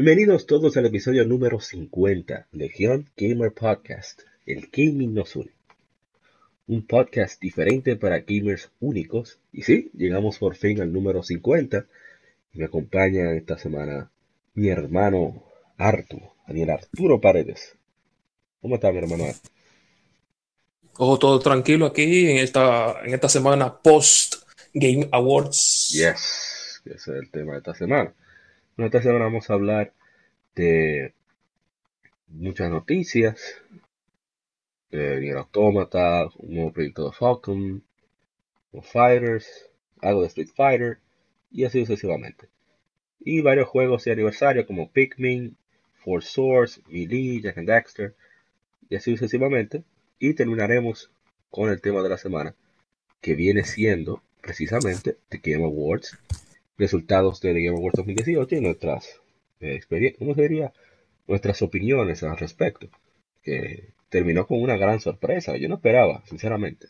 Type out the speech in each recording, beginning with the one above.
Bienvenidos todos al episodio número 50, Legión Gamer Podcast, el gaming nos une. Un podcast diferente para gamers únicos. Y sí, llegamos por fin al número 50. Y me acompaña esta semana mi hermano Arturo, Daniel Arturo Paredes. ¿Cómo está mi hermano Arturo? Ojo, todo tranquilo aquí en esta, en esta semana post Game Awards. Yes, ese es el tema de esta semana. En esta semana vamos a hablar de muchas noticias. De Nier Automata, un nuevo proyecto de Falcon, Fighters, algo de Street Fighter, y así sucesivamente. Y varios juegos de aniversario como Pikmin, Four Swords, Melee, Jack and Daxter, y así sucesivamente. Y terminaremos con el tema de la semana, que viene siendo precisamente The Game Awards resultados de The Game Awards 2018 y nuestras eh, experiencias, ¿cómo se diría? Nuestras opiniones al respecto. Que terminó con una gran sorpresa. Yo no esperaba, sinceramente.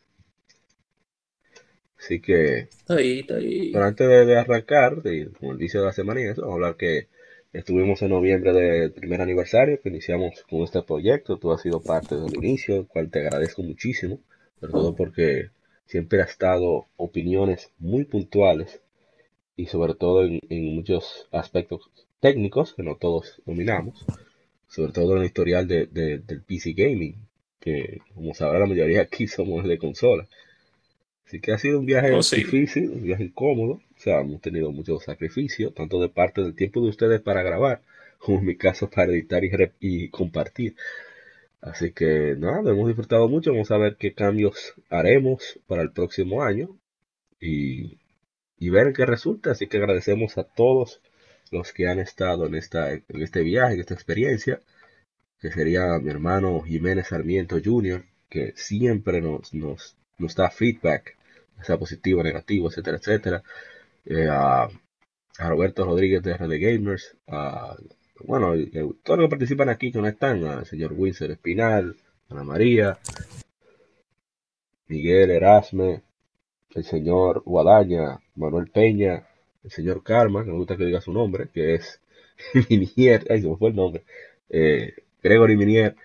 Así que, ahí, ahí. pero antes de, arrancar, de, como el inicio de la semana y eso, vamos a hablar que estuvimos en noviembre del primer aniversario, que iniciamos con este proyecto. Tú has sido parte del inicio, el cual te agradezco muchísimo, sobre todo porque siempre has dado opiniones muy puntuales y sobre todo en, muchos aspectos técnicos que no todos dominamos, sobre todo en el historial de, del PC Gaming, que como sabrá la mayoría aquí somos de consola. Así que ha sido un viaje oh, difícil, un viaje incómodo, o sea, hemos tenido mucho sacrificio, tanto de parte del tiempo de ustedes para grabar, como en mi caso para editar y, y compartir. Así que nada, hemos disfrutado mucho, vamos a ver qué cambios haremos para el próximo año. Y y ver qué resulta. Así que agradecemos a todos los que han estado en, esta, en este viaje, en esta experiencia, que sería mi hermano Jiménez Sarmiento Jr., que siempre nos, nos, nos da feedback, sea positivo, negativo, etcétera, etcétera. Eh, a, Roberto Rodríguez de RD Gamers, a, bueno, todos los que participan aquí que no están, al señor Winsor Espinal, Ana María, Miguel Erasme, el señor Guadaña, Manuel Peña, el señor Karma, que me gusta que diga su nombre, que es Minier, ahí se me fue el nombre, eh, Gregory Minier,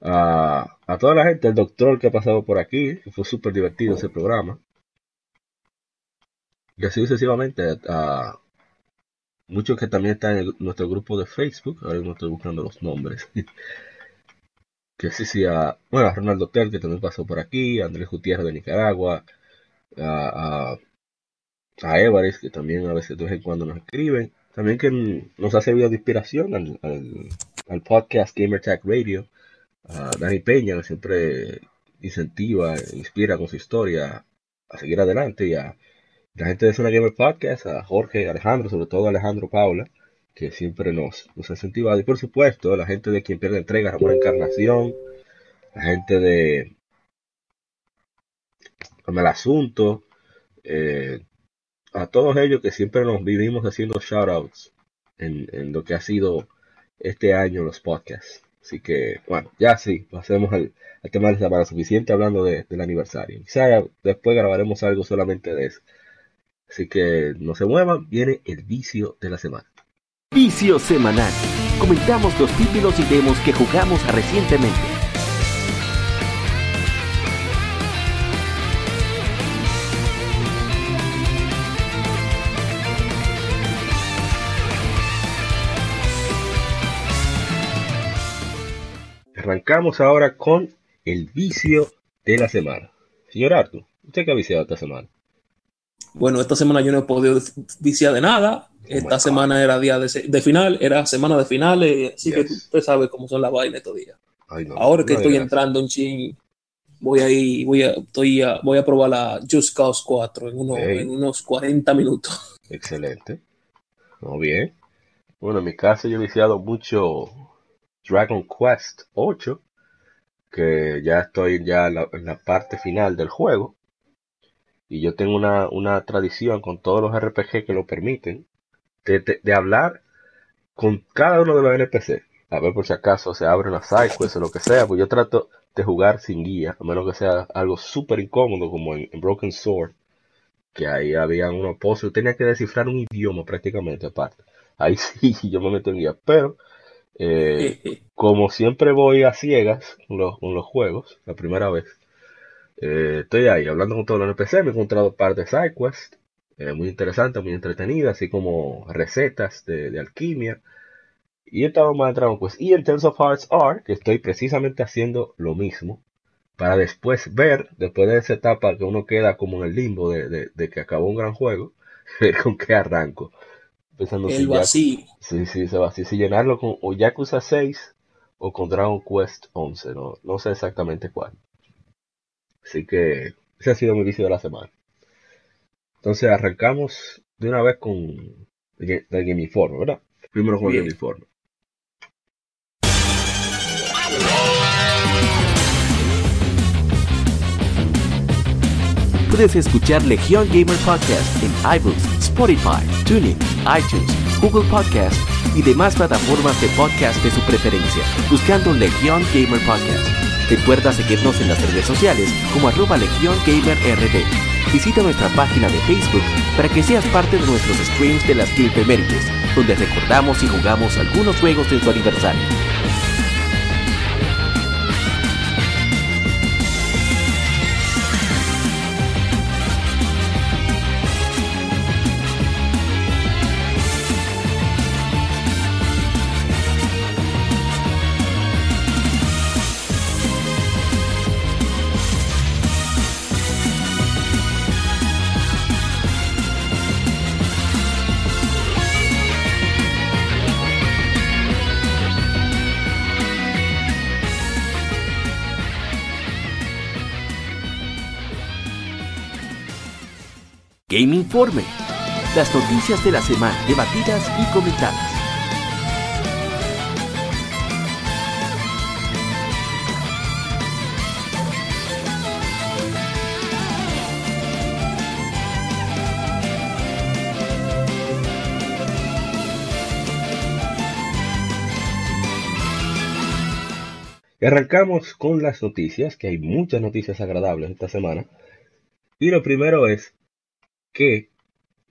a, toda la gente, el doctor que ha pasado por aquí, que fue súper divertido ese programa, y así sucesivamente a muchos que también están en nuestro grupo de Facebook, ahora no estoy buscando los nombres, que sí, sí, a, bueno, a Ronaldo Tel, que también pasó por aquí, a Andrés Gutiérrez de Nicaragua, a, a, Everest, que también a veces de vez en cuando nos escriben. También que nos ha servido de inspiración al, al, podcast Gamer Tag Radio. A Dani Peña, que siempre incentiva, inspira con su historia a seguir adelante. Y a la gente de Zona Gamer Podcast, a Jorge, Alejandro, sobre todo a Alejandro Paula, que siempre nos, nos ha incentivado. Y por supuesto, la gente de quien pierde entrega, Ramón Encarnación, la gente de con el asunto, eh, a todos ellos que siempre nos vivimos haciendo shoutouts en, en lo que ha sido este año los podcasts. Así que, bueno, ya sí, pasemos al, tema de la semana. Suficiente hablando del aniversario. Quizá después grabaremos algo solamente de eso. Así que no se muevan, viene el vicio de la semana. Vicio semanal. Comentamos los títulos y demos que jugamos recientemente. Arrancamos ahora con el vicio de la semana. Señor Arthur, ¿usted qué ha viciado esta semana? Bueno, esta semana yo no he podido viciar de nada. Oh esta semana era día de, final, era semana de finales, así que usted sabe cómo son las vainas estos días. ahora que estoy entrando en ching, voy a ir, voy a, estoy voy a probar la Just Cause 4 en, en unos 40 minutos. Excelente. Muy bien. Bueno, en mi caso yo he viciado mucho Dragon Quest 8, que ya estoy ya en la, parte final del juego. Y yo tengo una, tradición con todos los RPG que lo permiten, de, hablar con cada uno de los NPC. A ver por si acaso se abre una sidequest o lo que sea, pues yo trato de jugar sin guía, a menos que sea algo súper incómodo como en, Broken Sword, que ahí había unos pozos, tenía que descifrar un idioma prácticamente aparte. Ahí sí, yo me meto en guía, pero eh, como siempre voy a ciegas con los, juegos, la primera vez, eh, estoy ahí hablando con todos los NPC, me he encontrado par de sidequests, eh, muy interesantes, muy entretenidas, así como recetas de, alquimia. Y he estado más en pues, Y en Tales of Hearts R, que estoy precisamente haciendo lo mismo, para después ver, después de esa etapa que uno queda como en el limbo de, de que acabó un gran juego, ver con qué arranco el vacío. sí, sí, se va así. Si llenarlo con o Yakuza 6 o con Dragon Quest 11, no, no sé exactamente cuál. Así que ese ha sido mi inicio de la semana. Entonces arrancamos de una vez con el Game Informe, ¿verdad? Primero con el Game Informe. Puedes escuchar Legion Gamer Podcast en iBooks, Spotify, TuneIn, iTunes, Google Podcast y demás plataformas de podcast de su preferencia, buscando Legion Gamer Podcast. Recuerda seguirnos en las redes sociales como arroba Legion Gamer RD. Visita nuestra página de Facebook para que seas parte de nuestros streams de las Game donde recordamos y jugamos algunos juegos en su aniversario. Game Informe. Las noticias de la semana debatidas y comentadas. Y arrancamos con las noticias, que hay muchas noticias agradables esta semana. Y lo primero es que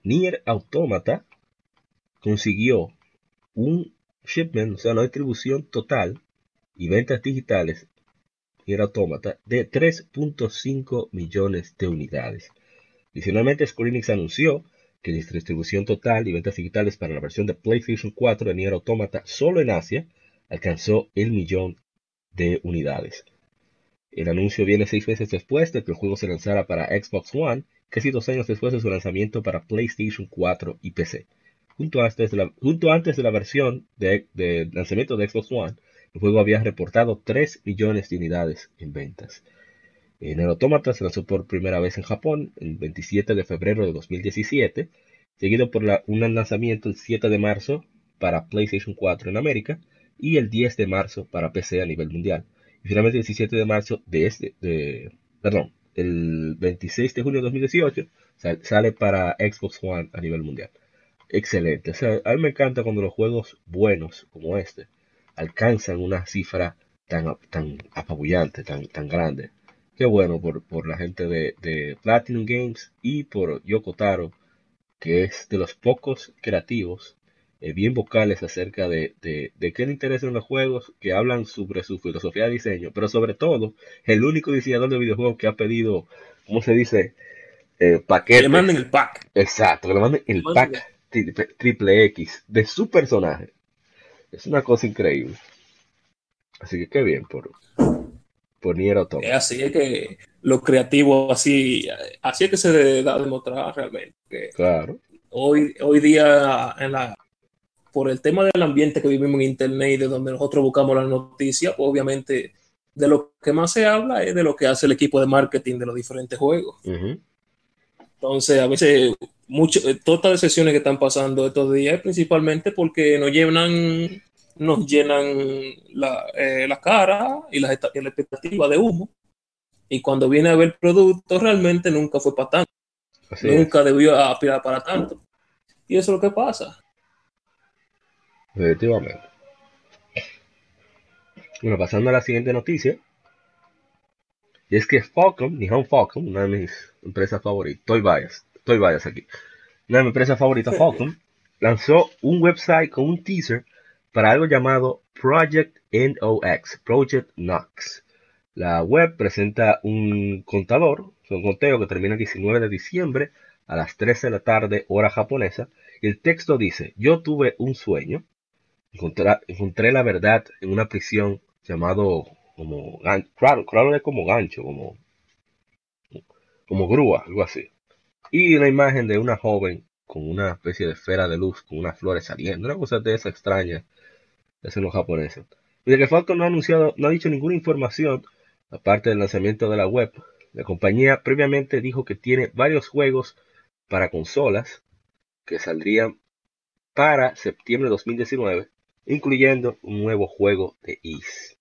Nier Automata consiguió un shipment, o sea, una distribución total y ventas digitales Nier Automata de 3.5 millones de unidades. Adicionalmente, Square anunció que la distribución total y ventas digitales para la versión de PlayStation 4 de Nier Automata solo en Asia alcanzó el millón de unidades. El anuncio viene seis meses después de que el juego se lanzara para Xbox One casi dos años después de su lanzamiento para PlayStation 4 y PC. Junto antes de la, versión de, lanzamiento de Xbox One, el juego había reportado 3 millones de unidades en ventas. En el Automata se lanzó por primera vez en Japón el 27 de febrero de 2017, seguido por un lanzamiento el 7 de marzo para PlayStation 4 en América y el 10 de marzo para PC a nivel mundial. Y finalmente el 17 de marzo de este, perdón, el 26 de junio de 2018 sale para Xbox One a nivel mundial. Excelente. A mí me encanta cuando los juegos buenos como este alcanzan una cifra tan, tan apabullante, tan, tan grande. Qué bueno por, por la gente de, de, Platinum Games y por Yoko Taro, que es de los pocos creativos eh, bien vocales acerca de, de, de qué le interesan los juegos, que hablan sobre su filosofía de diseño, pero sobre todo, el único diseñador de videojuegos que ha pedido, ¿cómo se dice? Eh, paquete. Que le manden el pack. Exacto, que le manden el pack triple X de su personaje. Es una cosa increíble. Así que qué bien por, por Nier Automata. Así es que lo creativo, así, así es que se da a demostrar realmente. claro. Hoy, hoy día en la por el tema del ambiente que vivimos en Internet y de donde nosotros buscamos las noticias, pues obviamente de lo que más se habla es de lo que hace el equipo de marketing de los diferentes juegos. Entonces, a veces, mucho, eh, todas las sesiones que están pasando estos días, principalmente porque nos llenan nos llenan la, eh, la cara y la, y la expectativa de humo. Y cuando viene a ver el producto, realmente nunca fue para tanto. nunca debió aspirar para tanto. Y eso es lo que pasa. Efectivamente. Bueno, pasando a la siguiente noticia. Y es que Falcon, Nihon Falcon, una de mis empresas favoritas, estoy bias, estoy bias aquí. Una de mis empresas favoritas, Falcon, lanzó un website con un teaser para algo llamado Project NOX, Project Nox. La web presenta un contador, un conteo que termina el 19 de diciembre a las 13 de la tarde, hora japonesa. Y el texto dice, yo tuve un sueño, encontré, la verdad en una prisión llamado como, claro, claro es como gancho, como, como grúa, algo así. Y la imagen de una joven con una especie de esfera de luz, con unas flores saliendo, una cosa de esa extraña, es en los japoneses. Y de que Falcon no ha anunciado, no ha dicho ninguna información, aparte del lanzamiento de la web. La compañía previamente dijo que tiene varios juegos para consolas que saldrían para septiembre de 2019, incluyendo un nuevo juego de Is.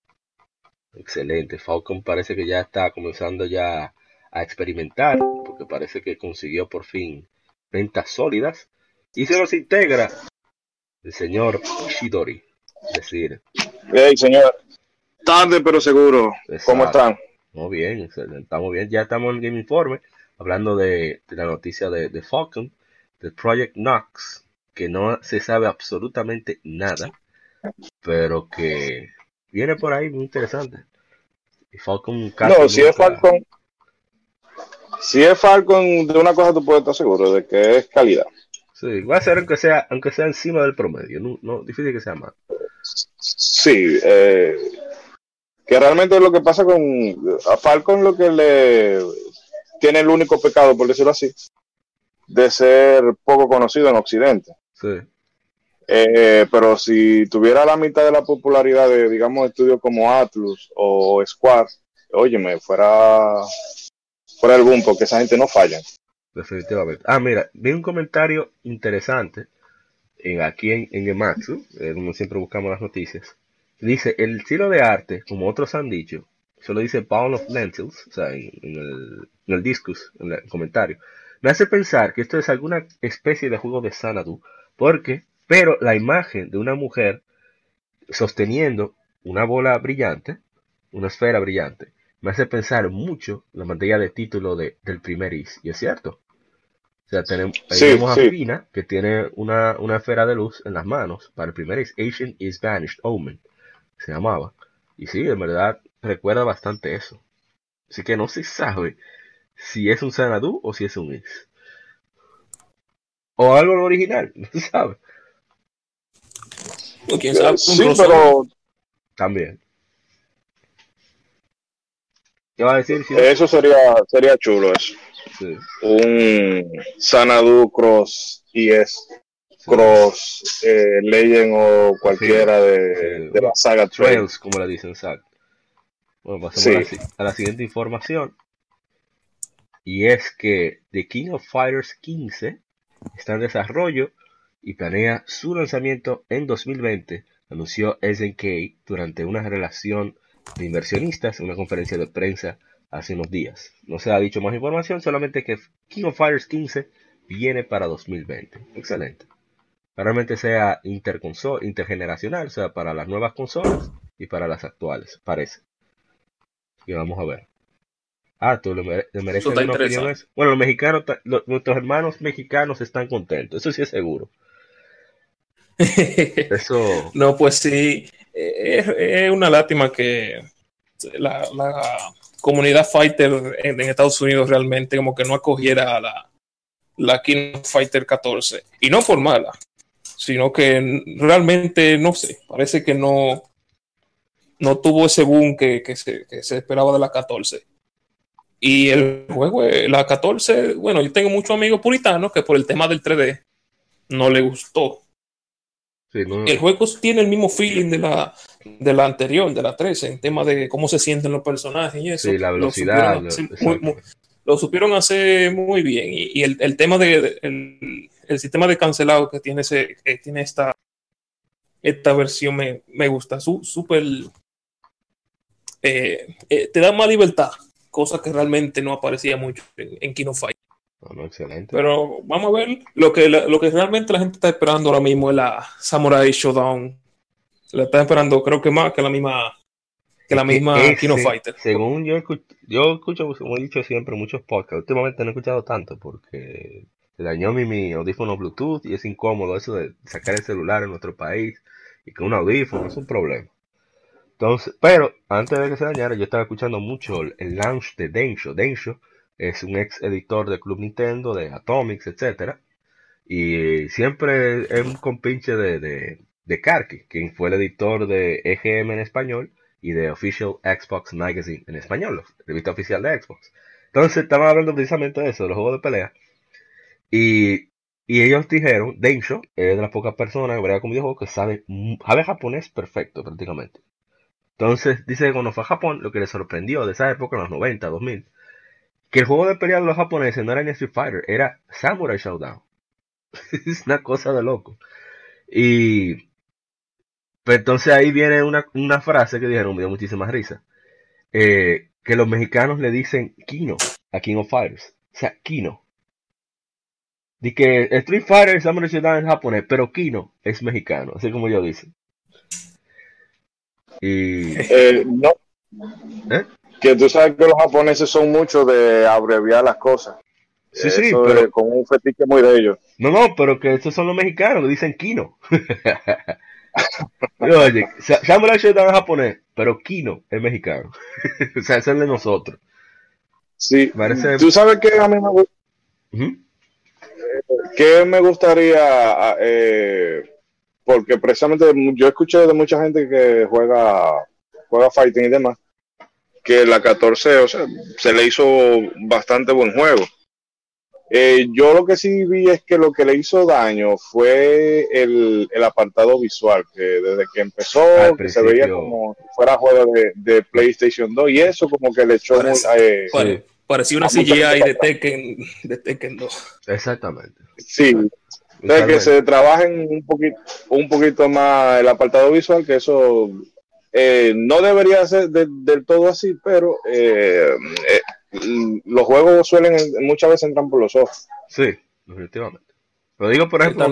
Excelente, Falcon parece que ya está comenzando ya a experimentar, porque parece que consiguió por fin ventas sólidas y se nos integra el señor Shidori. Es decir, hey señor, tarde pero seguro. ¿Cómo están? Muy bien, estamos bien. Ya estamos en Game Informe hablando de, la noticia de, de, Falcon, de Project Knox, que no se sabe absolutamente nada, pero que viene por ahí muy interesante. Y Falcon No, si es Falcon, si es Falcon, de una cosa tú puedes estar seguro, de que es calidad. Sí, va a ser aunque sea, aunque sea encima del promedio, no, no difícil que sea más. Sí, eh, que realmente lo que pasa con a Falcon lo que le tiene el único pecado, por decirlo así, de ser poco conocido en Occidente. Sí. Eh, pero si tuviera la mitad de la popularidad de, digamos, estudios como Atlus o Square, óyeme, fuera fuera el boom, porque esa gente no falla. Definitivamente. Ah, mira, vi un comentario interesante en, aquí en, en Gematsu, eh, siempre buscamos las noticias. Dice, el estilo de arte, como otros han dicho, solo dice Pound of Lentils, o sea, en, el, en el discus, en el comentario, me hace pensar que esto es alguna especie de juego de Sanadu, porque, pero la imagen de una mujer sosteniendo una bola brillante, una esfera brillante, me hace pensar mucho la materia de título de, del primer Is, y es cierto. O sea, tenemos, a Fina, que tiene una, una, esfera de luz en las manos para el primer Is, Asian is Vanished Omen, se llamaba. Y sí, en verdad recuerda bastante eso. Así que no se sabe si es un Sanadu o si es un Is. O algo original, no se sabe. O quién sabe. Sí, pero... También. Eso sería, sería chulo eso. Un Sanadu Cross es Cross eh, Legend o cualquiera de, la saga Trails, como la dicen, exacto. Bueno, pasamos a la siguiente información. Y es que The King of Fighters 15 está en desarrollo y planea su lanzamiento en 2020, anunció SNK durante una relación de inversionistas en una conferencia de prensa hace unos días. No se ha dicho más información, solamente que King of Fighters 15 viene para 2020. Excelente. Realmente sea intergeneracional, o sea, para las nuevas consolas y para las actuales, parece. Y vamos a ver. Ah, tú le, mereces una opinión. Bueno, los mexicanos, nuestros hermanos mexicanos están contentos, eso sí es seguro. Eso. no, pues sí. Es, una lástima que la, comunidad fighter en, Estados Unidos realmente como que no acogiera a la, la King Fighter 14. Y no por mala, sino que realmente, no sé, parece que no, no tuvo ese boom que, se, que se esperaba de la 14. Y el juego, la 14, bueno, yo tengo muchos amigos puritanos que por el tema del 3D no le gustó. El juego tiene el mismo feeling de la, de la anterior, de la 13, en tema de cómo se sienten los personajes y eso. Sí, la velocidad. Lo supieron hacer muy, bien. Y, el, el, tema de, el, el, sistema de cancelado que tiene, ese, que tiene esta, esta versión me, me gusta. Súper. Eh, eh, te da más libertad, cosa que realmente no aparecía mucho en, en Kino Fight. Excelente. Pero vamos a ver. Lo que, lo que realmente la gente está esperando ahora mismo es la Samurai Showdown. La está esperando, creo que más que la misma que la misma Kino Fighter. Según yo, yo escucho, como he dicho siempre, muchos podcasts. Últimamente no he escuchado tanto porque se dañó mi, mi audífono Bluetooth y es incómodo eso de sacar el celular en nuestro país y que un audífono es un problema. Entonces, pero antes de que se dañara, yo estaba escuchando mucho el, launch de Densho. Densho es un ex editor de Club Nintendo, de Atomics, etcétera, y siempre es un compinche de, de, de quien fue el editor de EGM en español y de Official Xbox Magazine en español, la revista oficial de Xbox. Entonces, estaban hablando precisamente de eso, de los juegos de pelea. Y, y ellos dijeron, Densho es de las pocas personas que brega con videojuegos que sabe, sabe japonés perfecto prácticamente. Entonces dice que cuando fue a Japón, lo que le sorprendió de esa época, en los 90, 2000, que el juego de pelea de los japoneses no era ni Street Fighter, era Samurai Showdown. es una cosa de loco. Y pues entonces ahí viene una, una, frase que dijeron, me dio muchísima risa. Eh, que los mexicanos le dicen Kino a King of Fighters. O sea, Kino. Dice que Street Fighter es en japonés, pero Kino es mexicano, así como yo dice. Y... Eh, no. ¿Eh? Que tú sabes que los japoneses son muchos de abreviar las cosas. Sí, sí, pero... con un fetiche muy de ellos. No, no, pero que estos son los mexicanos dicen Kino. Oye, Samurai Shodown es japonés, pero Kino es mexicano. o sea, es el de nosotros. Sí, tú sabes que a mí me gusta. ¿Qué me gustaría? Eh, porque precisamente yo escuché de mucha gente que juega, juega fighting y demás, que la 14, o sea, se le hizo bastante buen juego. Eh, yo lo que sí vi es que lo que le hizo daño fue el, apartado visual, que desde que empezó se veía como si fuera juego de, PlayStation 2 y eso como que le echó... Eh, parecía una CGI de Tekken, de Tekken 2. Exactamente. Sí, de que se trabajen un poquito, un poquito más el apartado visual, que eso eh, no debería ser del todo así, pero los juegos suelen muchas veces entrar por los ojos. Sí, definitivamente. Lo digo, por ejemplo,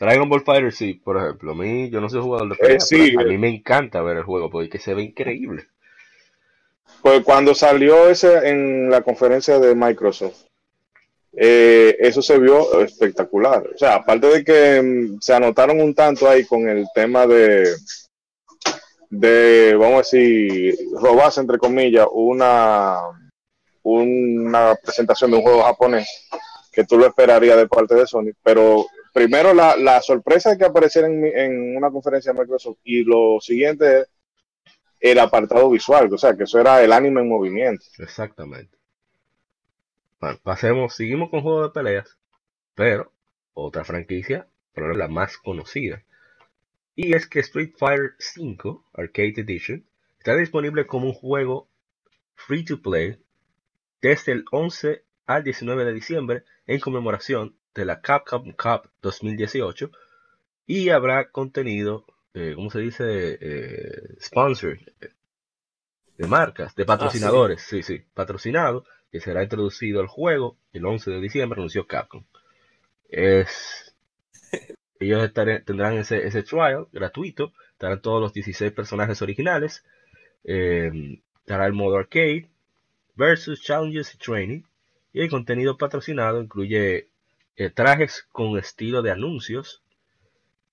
Dragon Ball Fighter, sí, por ejemplo. A mí, yo no soy jugador de eh, pelea, a mí me encanta ver el juego porque se ve increíble. Pues cuando salió ese en la conferencia de Microsoft, eh, eso se vio espectacular. O sea, aparte de que mm, se anotaron un tanto ahí con el tema de, de vamos a decir, robarse, entre comillas, una una presentación de un juego japonés que tú lo esperarías de parte de Sony, pero primero la, la sorpresa de que apareciera en, en, una conferencia de Microsoft y lo siguiente es el apartado visual, o sea, que eso era el anime en movimiento. Exactamente. Bueno, pasemos, seguimos con juegos de peleas, pero otra franquicia, pero la más conocida. Y es que Street Fighter V Arcade Edition está disponible como un juego free to play desde el 11 al 19 de diciembre en conmemoración de la Capcom Cup 2018 y habrá contenido, eh, ¿cómo se dice? Eh, sponsor de marcas, de patrocinadores, sí. sí, patrocinado, que será introducido al juego el 11 de diciembre, anunció Capcom. Es, ellos tendrán ese, ese trial gratuito, estarán todos los 16 personajes originales, eh, estará el modo arcade, versus Challenges y Training. Y el contenido patrocinado incluye eh, trajes con estilo de anuncios,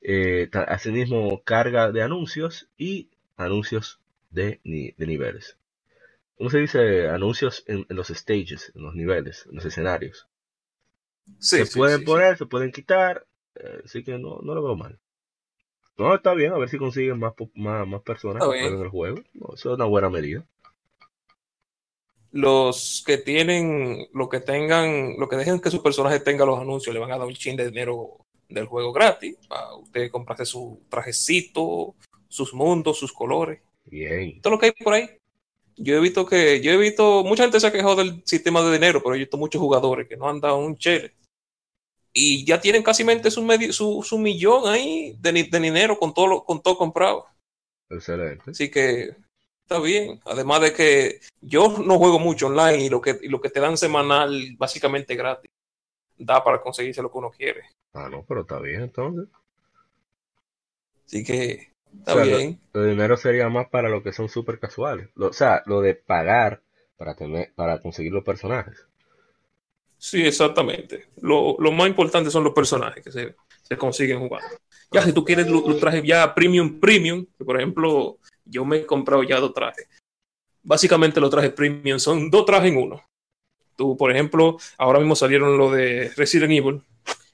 eh, asimismo carga de anuncios y anuncios de, niveles. ¿Cómo se dice? Anuncios en, los stages, en los niveles, en los escenarios. se pueden poner, se pueden quitar, eh, así que no, no lo veo mal. No, está bien, a ver si consiguen más, más, personas en el juego. eso es una buena medida los que tienen, lo que tengan, lo que dejen que su personaje tenga los anuncios, le van a dar un chin de dinero del juego gratis para usted comprarse su trajecito, sus mundos, sus colores. Bien. Todo lo que hay por ahí. Yo he visto que, yo he visto, mucha gente se ha quejado del sistema de dinero, pero he visto muchos jugadores que no han dado un chele. Y ya tienen casi su, su, su millón ahí de, de, dinero con todo, con todo comprado. Excelente. Así que está bien. Además de que yo no juego mucho online y lo que, y lo que te dan semanal básicamente gratis. Da para conseguirse lo que uno quiere. Ah, no, pero está bien entonces. Así que está bien. el dinero sería más para lo que son súper casuales. o sea, lo de pagar para tener, para conseguir los personajes. Sí, exactamente. Lo, más importante son los personajes que se, consiguen jugando. Ya si tú quieres los trajes ya premium, premium, por ejemplo, yo me he comprado ya dos trajes. Básicamente los trajes premium son dos trajes en uno. Tú, por ejemplo, ahora mismo salieron lo de Resident Evil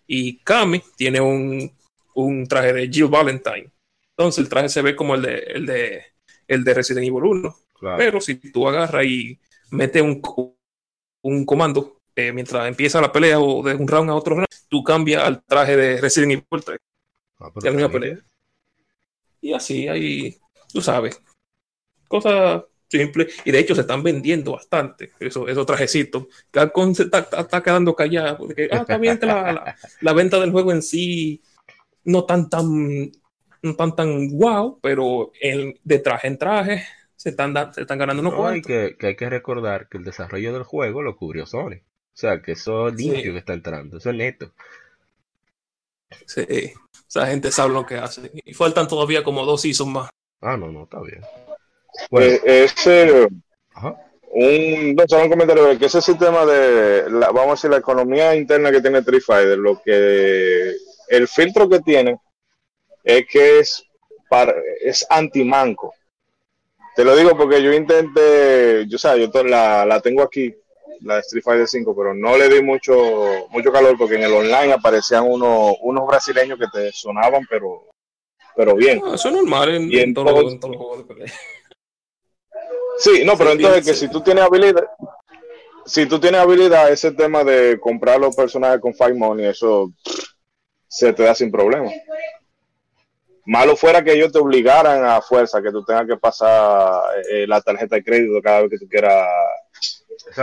y Kami tiene un, traje de Jill Valentine. Entonces el traje se ve como el de, el de, el de Resident Evil 1. Pero si tú agarras y metes un, un comando eh, mientras empieza la pelea o de un round a otro round, tú cambias al traje de Resident Evil 3. Ah, la misma pelea. Y así hay, tú sabes, cosas simples. Y de hecho se están vendiendo bastante eso, esos trajecitos. Capcom se está, está, quedando callado. Porque, ah, está bien que la, la, venta del juego en sí no tan tan no tan tan wow, pero el, de traje en traje se están, se están ganando unos no, que, que, hay que recordar que el desarrollo del juego lo cubrió Sony. O sea, que eso limpio que está entrando, eso es neto. Sí, esa gente sabe lo que hace. Y faltan todavía como dos seasons más. Ah, no, no, está bien. Bueno. Eh, ese, un, no, un comentario que ese sistema de, la, vamos a decir, la economía interna que tiene Fighter, lo que, el filtro que tiene es que es, para, es anti-manco. Te lo digo porque yo intenté, yo, o yo la, la tengo aquí la Street Fighter 5, pero no le di mucho, mucho calor porque en el online aparecían unos, unos brasileños que te sonaban, pero, pero bien. Eso es normal en, todos los juegos de pelea. Sí, no, pero entonces que si tú tienes habilidad, si tú tienes habilidad, ese tema de comprar los personajes con Five Money, eso se te da sin problema. Malo fuera que ellos te obligaran a fuerza, que tú tengas que pasar eh, la tarjeta de crédito cada vez que tú quieras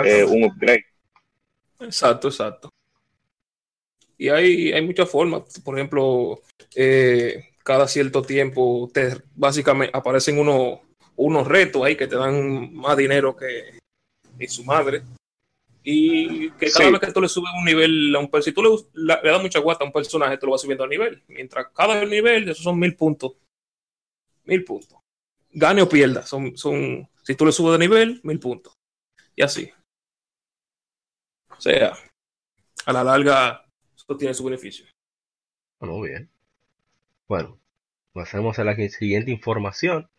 eh, un upgrade. Exacto, exacto. Y hay, hay muchas formas. Por ejemplo, eh, cada cierto tiempo te básicamente aparecen unos, unos retos ahí que te dan más dinero que ni su madre. Y que cada vez que tú le subes un nivel a un personaje, si tú le, le, das mucha guata a un personaje, te lo vas subiendo a nivel. Mientras cada nivel, esos son mil puntos. Mil puntos. Gane o pierda. Son, son, si tú le subes de nivel, mil puntos y así. O sea, a la larga, esto tiene su beneficio. Bueno, bien. Bueno, pasemos a la siguiente información.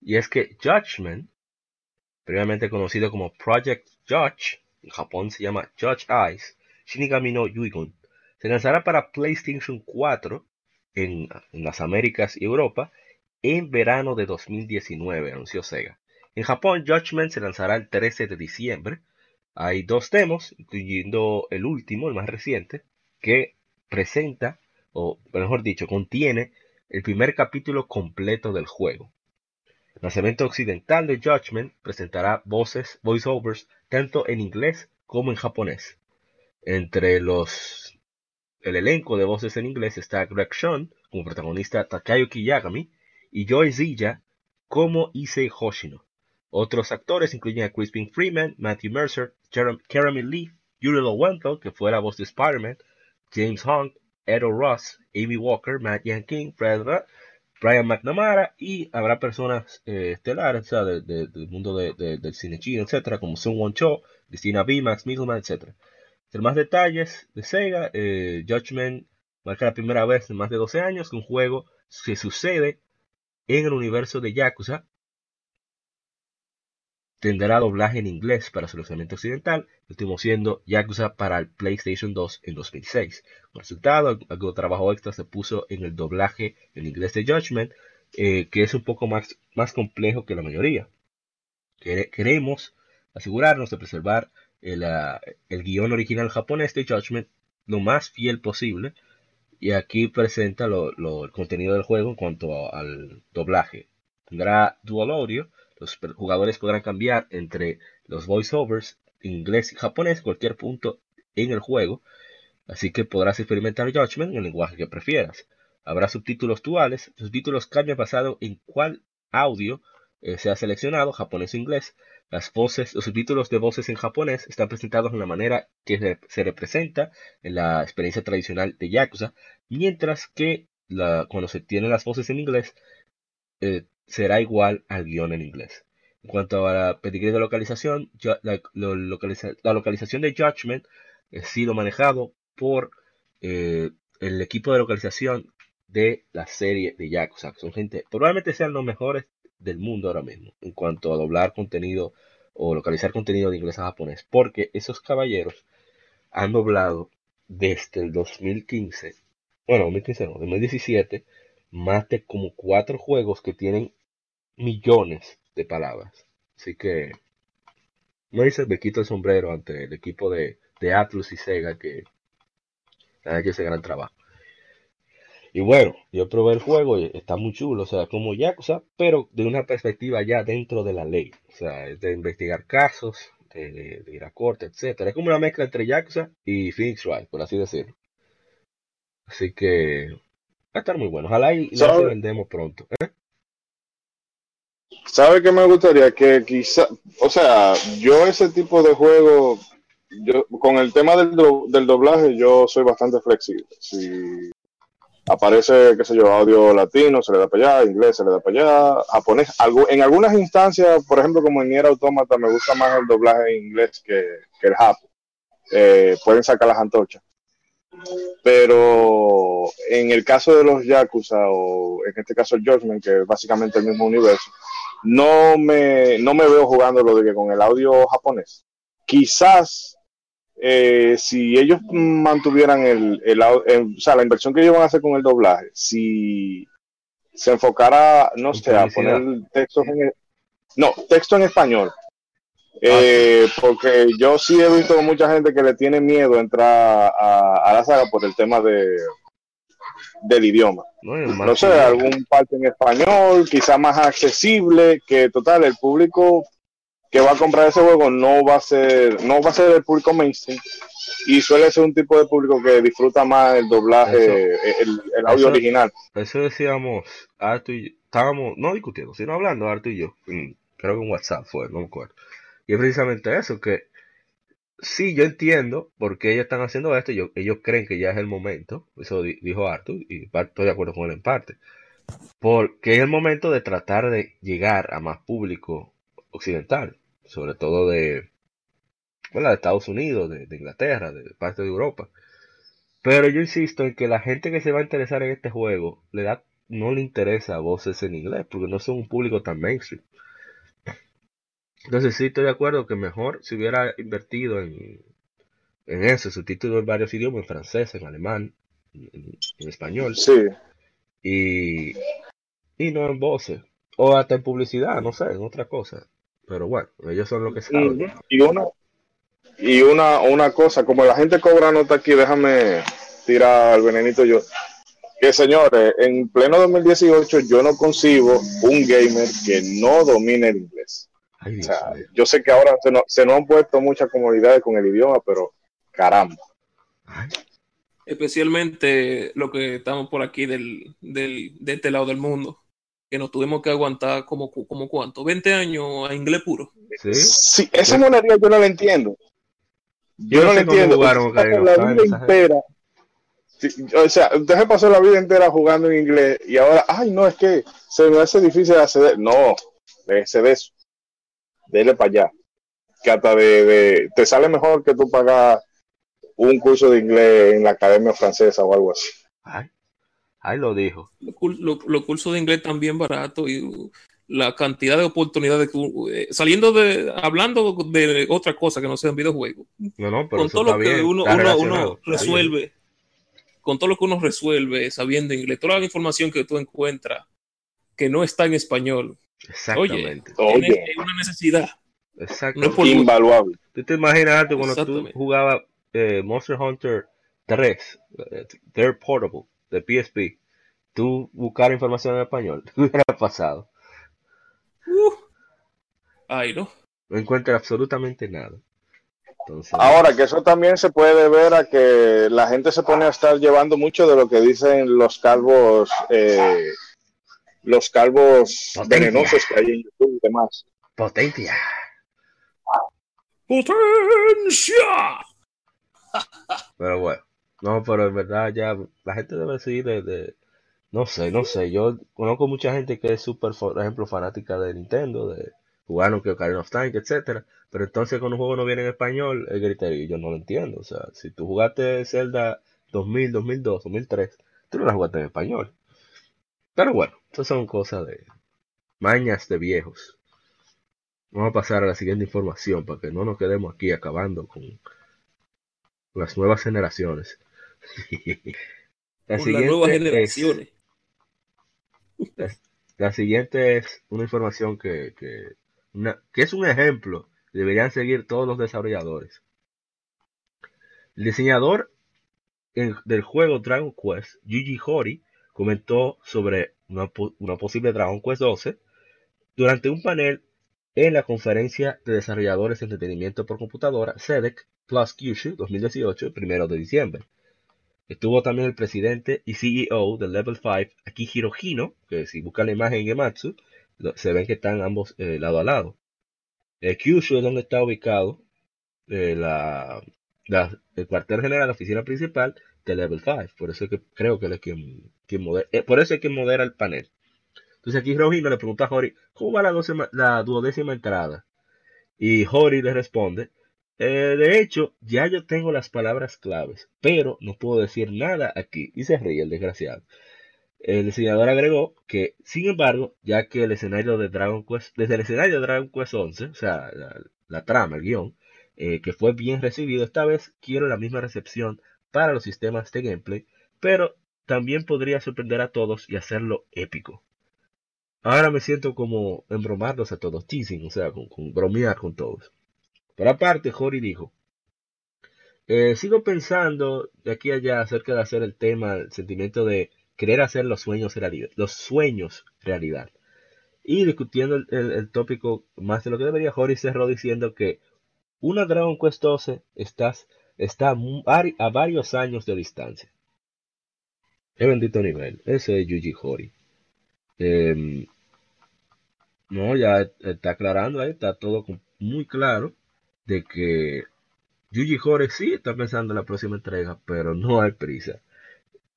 Y es que Judgment, previamente conocido como Project Judge, en Japón se llama Judge Eyes, Shinigami no Yuigon, se lanzará para PlayStation 4 en, en las Américas y Europa en verano de 2019, anunció Sega. En Japón, Judgment se lanzará el 13 de diciembre. Hay dos demos, incluyendo el último, el más reciente, que presenta, o mejor dicho, contiene el primer capítulo completo del juego. El lanzamiento occidental de Judgment presentará voces, voiceovers, tanto en inglés como en japonés. Entre los el elenco de voces en inglés está Greg Sean como protagonista Takayuki Yagami y Joy Zilla como Issei Hoshino. Otros actores incluyen a Crispin Freeman, Matthew Mercer, Jeremy Lee, Yuri Lowenthal, que fue la voz de Spider-Man, James Hunt, Edo Ross, Amy Walker, Matt King, Fred Brian McNamara y habrá personas eh, estelares o sea, del mundo del cine chino, etcétera, como Sun Won Cho, Christina B, Max Middleman, etcétera. Sin más detalles de Sega, eh, Judgment marca la primera vez en más de 12 años que un juego se sucede en el universo de Yakuza tendrá doblaje en inglés para su lanzamiento occidental, último siendo Yakuza para el PlayStation 2 en 2006. Como resultado, algo trabajo extra se puso en el doblaje en inglés de Judgment, eh, que es un poco más, más complejo que la mayoría. Queremos asegurarnos de preservar el, ah, el guion original japonés de Judgment lo más fiel posible, y aquí presenta lo, el contenido del juego en cuanto al doblaje. Tendrá dual audio, los jugadores podrán cambiar entre los voiceovers inglés y japonés cualquier punto en el juego. así que podrás experimentar Judgment en el lenguaje que prefieras. Habrá subtítulos duales, subtítulos cambian basado en cuál audio eh, se ha seleccionado, japonés o inglés. Las voces, los subtítulos de voces en japonés están presentados en la manera que se, representa en la experiencia tradicional de Yakuza, mientras que cuando se tienen las voces en inglés eh, será igual al guion en inglés. En cuanto a la pedigrí de localización, la, localización de Judgment ha sido manejado por eh, el equipo de localización de la serie de Yakuza. Son gente, probablemente sean los mejores del mundo ahora mismo en cuanto a doblar contenido o localizar contenido de inglés a japonés, porque esos caballeros han doblado desde el 2015, bueno, 2015 no, 2017, más de como cuatro juegos que tienen millones de palabras. Así que no dice me quito el sombrero ante el equipo de, de Atlus y Sega que han hecho ese gran trabajo. Y bueno, yo probé el juego y está muy chulo, o sea, como Yakuza, pero de una perspectiva ya dentro de la ley. O sea, es de investigar casos, de, ir a corte, etcétera. Es como una mezcla entre Yakuza y Phoenix Wright, por así decirlo. Así que va a estar muy bueno. Ojalá y lo vendemos pronto. ¿eh? ¿Sabe qué me gustaría? Que quizá, o sea, yo ese tipo de juego, yo, con el tema del, del doblaje, yo soy bastante flexible. Si aparece, qué sé yo, audio latino, se le da para allá, inglés se le da para allá, japonés. Algo, en algunas instancias, por ejemplo, como en Nier Automata, me gusta más el doblaje en inglés que, el japo. Eh, pueden sacar las antorchas. Pero en el caso de los Yakuza, o en este caso el Judgment, que es básicamente el mismo universo, no me, no me veo jugando lo de que con el audio japonés. Quizás eh, si ellos mantuvieran el, el, o sea, la inversión que ellos van a hacer con el doblaje, si se enfocara, no sé, a poner textos en, no, texto en español. Eh, porque yo sí he visto mucha gente que le tiene miedo entrar a, la saga por el tema de del idioma. No, sé, algún parte en español, quizá más accesible, que total, el público que va a comprar ese juego no va a ser, no va a ser el público mainstream y suele ser un tipo de público que disfruta más el doblaje, el, audio original. Eso decíamos, Arto y estábamos, no discutiendo, sino hablando Arto y yo, creo que en WhatsApp fue, no me acuerdo. Y es precisamente eso, que sí, yo entiendo por qué ellos están haciendo esto, yo, ellos creen que ya es el momento, eso dijo Arthur, y estoy de acuerdo con él en parte, porque es el momento de tratar de llegar a más público occidental sobre todo de, de Estados Unidos, de, Inglaterra, de parte de Europa. Pero yo insisto en que la gente que se va a interesar en este juego le da, no le interesa voces en inglés, porque no son un público tan mainstream. Entonces sí estoy de acuerdo que mejor si hubiera invertido en, en eso, subtítulos en varios idiomas, en francés, en alemán, en, español. Sí. Y, y no en voces. O hasta en publicidad, no sé, en otra cosa. Pero bueno, ellos son lo que saben. Y una, y una, una cosa, como la gente cobra nota aquí, déjame tirar al venenito yo. Que señores, en pleno 2018 yo no consigo un gamer que no domine el inglés. Yo sé que ahora se nos, se han puesto muchas comodidades con el idioma, pero caramba. Especialmente lo que estamos por aquí del, del, de este lado del mundo que nos tuvimos que aguantar como, como cuánto, 20 años a inglés puro. Sí, sí esa moneda yo no la entiendo. Yo, no la entiendo. la vida entera. o sea, usted se pasó la vida entera jugando en inglés y ahora, ay, no, es que se me hace difícil acceder. No, déjese de eso. Dele para allá. Que hasta de, de, te sale mejor que tú pagas un curso de inglés en la academia francesa o algo así. Ay. Ahí lo dijo. Los cursos de inglés también baratos y la cantidad de oportunidades que eh, saliendo de hablando de otra cosa que no sean videojuegos. No, no, con todo lo que uno, resuelve, con todo lo que uno resuelve sabiendo inglés, toda la información que tú encuentras que no está en español. Exactamente. Oye, es una necesidad. Exactamente. Invaluable. ¿Tú te imaginas cuando tú jugabas eh, Monster Hunter 3, eh, They're Portable? de PSP, tú buscar información en español, ¿qué hubiera pasado? Uh, ay, no. No encuentras absolutamente nada. Ahora que eso también se puede ver a que la gente se pone a estar llevando mucho de lo que dicen los calvos, eh, los calvos venenosos que hay en YouTube y demás. Potencia. Potencia. Pero bueno, no, pero en verdad ya la gente debe seguir de, no sé, no sé, yo conozco mucha gente que es súper, por ejemplo, fanática de Nintendo, de jugar que Ocarina of Time, etcétera, pero entonces cuando un juego no viene en español, el griterío, yo no lo entiendo, o sea, si tú jugaste Zelda 2000, 2002, 2003, tú no la jugaste en español. Pero bueno, eso son cosas de mañas de viejos. Vamos a pasar a la siguiente información para que no nos quedemos aquí acabando con las nuevas generaciones. la con las nuevas generaciones. la, siguiente es una información que, que, que es un ejemplo deberían seguir todos los desarrolladores. El diseñador del juego Dragon Quest, Yuji Hori, comentó sobre una, posible Dragon Quest 12 durante un panel en la conferencia de desarrolladores de entretenimiento por computadora CEDEC Plus Kyushu 2018, el primero de diciembre. Estuvo también el presidente y CEO de Level 5, Akihiro Hino, que si buscan la imagen en Gematsu, se ven que están ambos eh, lado a lado. El Kyushu es donde está ubicado eh, la, el cuartel general, la oficina principal de Level 5. Por eso creo que él es quien, modera, eh, por eso es quien modera el panel. Entonces aquí Rojino le pregunta a Hori, ¿cómo va la, la duodécima entrada? Y Hori le responde, eh, de hecho, ya yo tengo las palabras claves, pero no puedo decir nada aquí. Y se ríe el desgraciado. El diseñador agregó que, sin embargo, ya que el escenario de Dragon Quest, desde el escenario de Dragon Quest 11, o sea, la, trama, el guion, eh, que fue bien recibido, esta vez quiero la misma recepción para los sistemas de gameplay, pero también podría sorprender a todos y hacerlo épico. Ahora me siento como embromarlos a todos, teasing, o sea, con, bromear con todos. Por aparte, Hori dijo, eh, sigo pensando de aquí a allá acerca de hacer el tema, el sentimiento de querer hacer los sueños realidad. Los sueños realidad. Y discutiendo el, tópico más de lo que debería, Hori cerró diciendo que una Dragon Quest 12 está, está a varios años de distancia. Qué bendito nivel. Ese es Yuji Hori. Em, no, ya está aclarando ahí, está todo muy claro de que Yuji Hori sí está pensando en la próxima entrega, pero no hay prisa.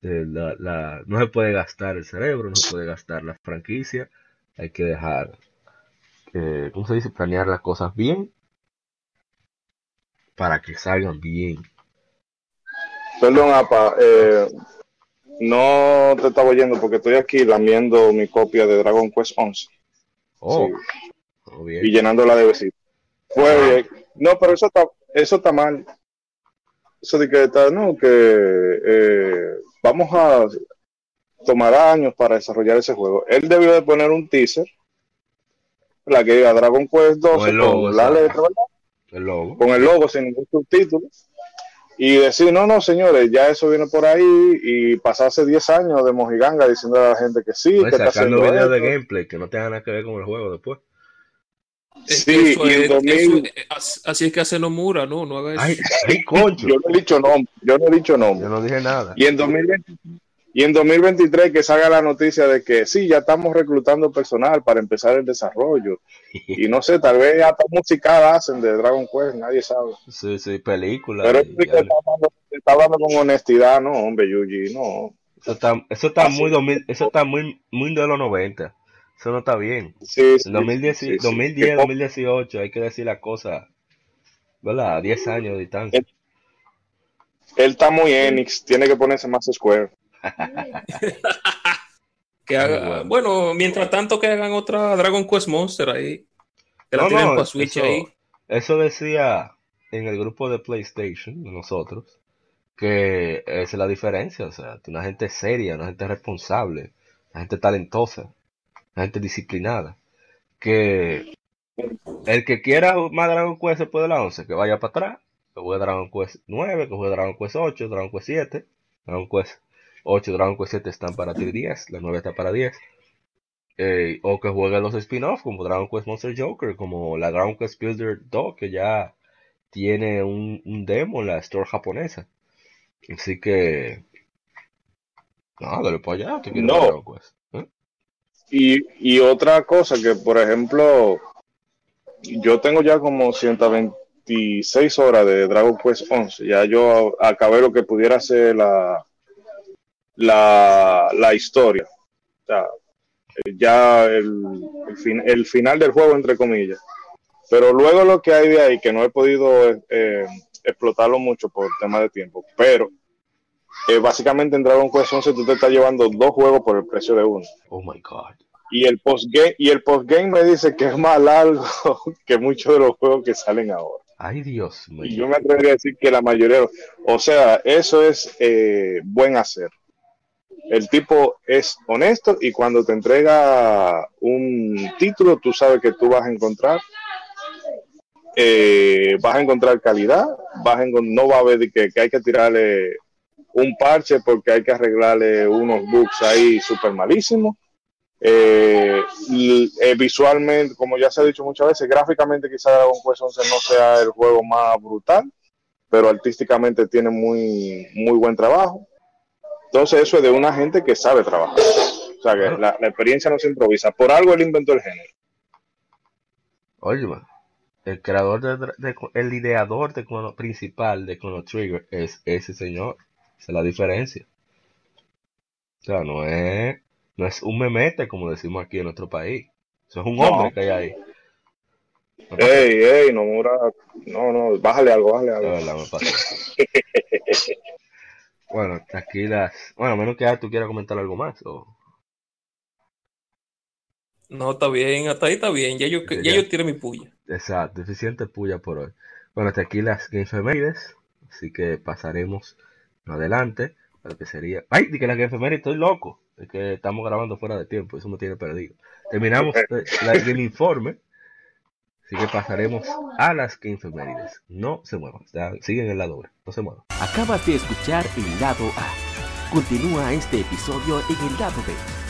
Este, la, no se puede gastar el cerebro, no se puede gastar la franquicia, hay que dejar, eh, ¿cómo se dice? Planear las cosas bien para que salgan bien. Perdón, Apa, eh, no te estaba oyendo porque estoy aquí lamiendo mi copia de Dragon Quest 11. Oh, Y llenándola de besitos. Pues, no, pero eso está, eso está mal. Eso de que está, no, que eh, vamos a tomar años para desarrollar ese juego. Él debió de poner un teaser, la que diga Dragon Quest 12 con la letra, El logo. Con el logo sin ningún subtítulo. Y decir, no, no, señores, ya eso viene por ahí y pasarse 10 años de mojiganga diciendo a la gente que sí. Pues que sacando videos de gameplay que no tengan nada que ver con el juego después. Sí, y en 2000... así es que hace Nomura, no, no haga eso. Ay, ay. Yo no he dicho nombre, yo no he dicho nombre. Yo no dije nada. Y en 2020, y en 2023 que salga la noticia de que sí, ya estamos reclutando personal para empezar el desarrollo. y no sé, tal vez hasta musical hacen de Dragon Quest, nadie sabe. Sí, sí, película. Pero está, hablando, está, hablando, con honestidad, no, hombre, Yuji, no. Eso está, eso está muy 2000, eso está muy, muy de los 90. Eso no está bien. Sí, 2010, 2018, hay que decir la cosa, ¿verdad? 10 años de distancia. Él, está muy Enix, tiene que ponerse más Square. que haga, bueno. mientras tanto que hagan otra Dragon Quest Monster ahí. Que la tienen para Switch eso, ahí. Eso decía en el grupo de PlayStation, de nosotros, que es la diferencia, o sea, una gente seria, una gente responsable, una gente talentosa la gente disciplinada. Que el que quiera más Dragon Quest después de la 11, que vaya para atrás, que juegue Dragon Quest 9, que juegue Dragon Quest 8, Dragon Quest 7, Dragon Quest 8, Dragon Quest 7 están para 10, la 9 está para 10. Eh, o que juegue los spin-offs como Dragon Quest Monster Joker, como la Dragon Quest Builder 2, que ya tiene un, demo en la store japonesa. Así que. No, dale para allá, te quiero no. ¿eh? Y, y otra cosa que, por ejemplo, yo tengo ya como 126 horas de Dragon Quest 11. Ya yo acabé lo que pudiera ser la, la, la historia. O sea, ya el, el, final del juego, entre comillas. Pero luego lo que hay de ahí, que no he podido eh, explotarlo mucho por tema de tiempo, pero eh, básicamente en Dragon Quest 11 tú te estás llevando dos juegos por el precio de uno. Oh my God. Y el postgame, y el postgame me dice que es más largo que muchos de los juegos que salen ahora. Ay, Dios mío. Y yo me atrevería a decir que la mayoría, o sea, eso es eh, buen hacer. El tipo es honesto y cuando te entrega un título, tú sabes que tú vas a encontrar, eh, vas a encontrar calidad, no va a haber que, que hay que tirarle un parche porque hay que arreglarle unos bugs ahí súper malísimos. Eh, eh, visualmente, como ya se ha dicho muchas veces, gráficamente quizá Dragon Quest 11 no sea el juego más brutal, pero artísticamente tiene muy, muy buen trabajo. Entonces eso es de una gente que sabe trabajar. O sea, que la, experiencia no se improvisa. Por algo él inventó el género. Oye, el creador, de, el ideador de principal de Chrono Trigger es ese señor. Esa es la diferencia. O sea, no es no es un memete, como decimos aquí en nuestro país. Eso es un hombre que hay ahí. ey, ey, no, no, no, bájale algo, bájale algo. bueno, aquí las. Bueno, a menos que tú quieras comentar algo más. O... No, está bien, hasta ahí está bien. Ya yo, ya, yo tiré mi puya. Exacto, suficiente puya por hoy. Bueno, hasta aquí las Gamefemérides. Así que pasaremos adelante. Para que sería. ¡Ay! Dije las Gamefemérides, estoy loco. Es que estamos grabando fuera de tiempo, eso me tiene perdido. Terminamos el informe, así que pasaremos a las 15 medidas. No se muevan, siguen el lado B, no se muevan. Acabas de escuchar el lado A. Continúa este episodio en el lado B